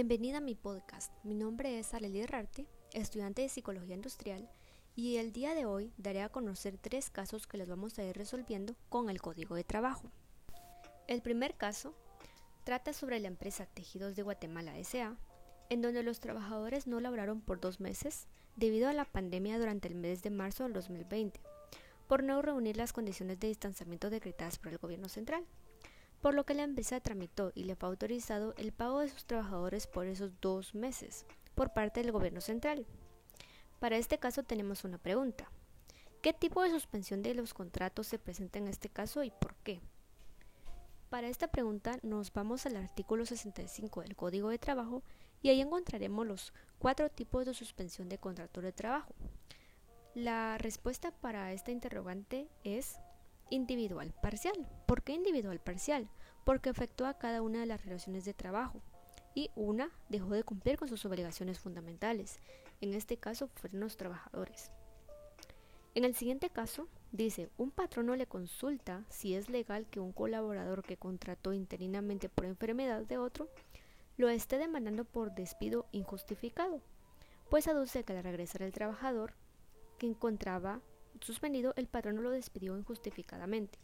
Bienvenida a mi podcast. Mi nombre es Arely Rarte, estudiante de Psicología Industrial, y el día de hoy daré a conocer tres casos que les vamos a ir resolviendo con el código de trabajo. El primer caso trata sobre la empresa Tejidos de Guatemala SA, en donde los trabajadores no laboraron por dos meses debido a la pandemia durante el mes de marzo del 2020, por no reunir las condiciones de distanciamiento decretadas por el gobierno central por lo que la empresa tramitó y le fue autorizado el pago de sus trabajadores por esos dos meses por parte del gobierno central. Para este caso tenemos una pregunta. ¿Qué tipo de suspensión de los contratos se presenta en este caso y por qué? Para esta pregunta nos vamos al artículo 65 del Código de Trabajo y ahí encontraremos los cuatro tipos de suspensión de contrato de trabajo. La respuesta para esta interrogante es individual parcial. ¿Por qué individual parcial? Porque efectúa cada una de las relaciones de trabajo y una dejó de cumplir con sus obligaciones fundamentales. En este caso fueron los trabajadores. En el siguiente caso, dice, un patrono le consulta si es legal que un colaborador que contrató interinamente por enfermedad de otro lo esté demandando por despido injustificado, pues aduce que al regresar el trabajador que encontraba suspendido, el patrono lo despidió injustificadamente.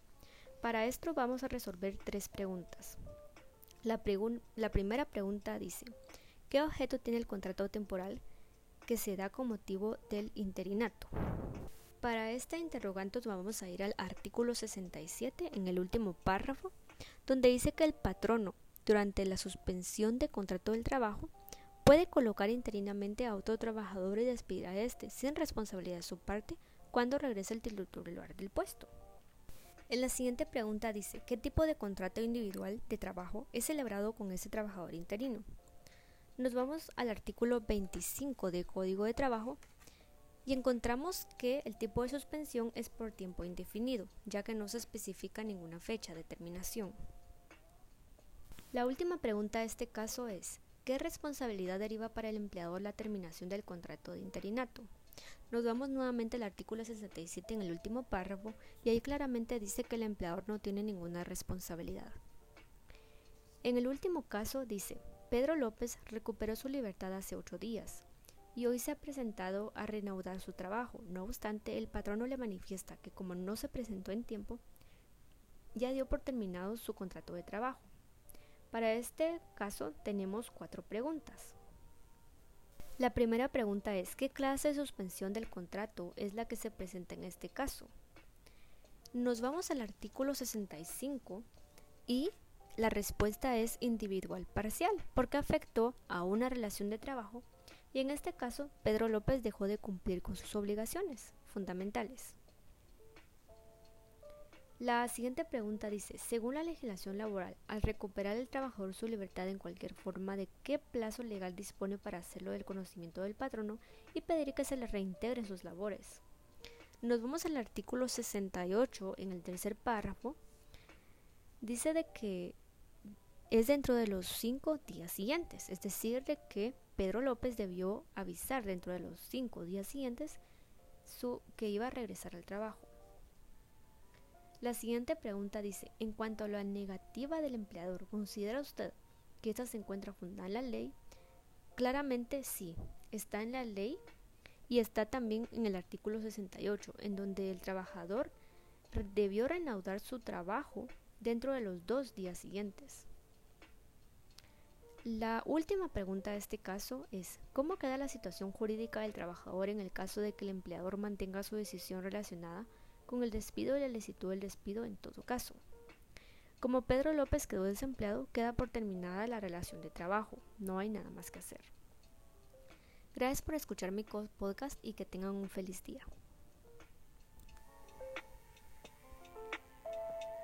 Para esto vamos a resolver tres preguntas. La, primera pregunta dice, ¿qué objeto tiene el contrato temporal que se da con motivo del interinato? Para esta interrogante vamos a ir al artículo 67 en el último párrafo, donde dice que el patrono, durante la suspensión de contrato del trabajo, puede colocar interinamente a otro trabajador y despedir a este sin responsabilidad de su parte cuando regresa el titular del puesto. En la siguiente pregunta dice, ¿qué tipo de contrato individual de trabajo es celebrado con ese trabajador interino? Nos vamos al artículo 25 del Código de Trabajo y encontramos que el tipo de suspensión es por tiempo indefinido, ya que no se especifica ninguna fecha de terminación. La última pregunta de este caso es, ¿qué responsabilidad deriva para el empleador la terminación del contrato de interinato? Nos vamos nuevamente al artículo 67 en el último párrafo y ahí claramente dice que el empleador no tiene ninguna responsabilidad. En el último caso dice, Pedro López recuperó su libertad hace ocho días y hoy se ha presentado a reanudar su trabajo. No obstante, el patrono le manifiesta que como no se presentó en tiempo, ya dio por terminado su contrato de trabajo. Para este caso tenemos cuatro preguntas. La primera pregunta es, ¿qué clase de suspensión del contrato es la que se presenta en este caso? Nos vamos al artículo 65 y la respuesta es individual parcial, porque afectó a una relación de trabajo y en este caso Pedro López dejó de cumplir con sus obligaciones fundamentales. La siguiente pregunta dice, según la legislación laboral, al recuperar el trabajador su libertad en cualquier forma, ¿de qué plazo legal dispone para hacerlo del conocimiento del patrono y pedir que se le reintegren sus labores? Nos vamos al artículo 68 en el tercer párrafo. Dice de que es dentro de los cinco días siguientes, es decir, de que Pedro López debió avisar dentro de los cinco días siguientes su, que iba a regresar al trabajo. La siguiente pregunta dice, en cuanto a la negativa del empleador, ¿considera usted que esta se encuentra fundada en la ley? Claramente sí, está en la ley y está también en el artículo 68, en donde el trabajador debió reanudar su trabajo dentro de los dos días siguientes. La última pregunta de este caso es, ¿cómo queda la situación jurídica del trabajador en el caso de que el empleador mantenga su decisión relacionada con el despido y la licitud del despido en todo caso. Como Pedro López quedó desempleado, queda por terminada la relación de trabajo. No hay nada más que hacer. Gracias por escuchar mi podcast y que tengan un feliz día.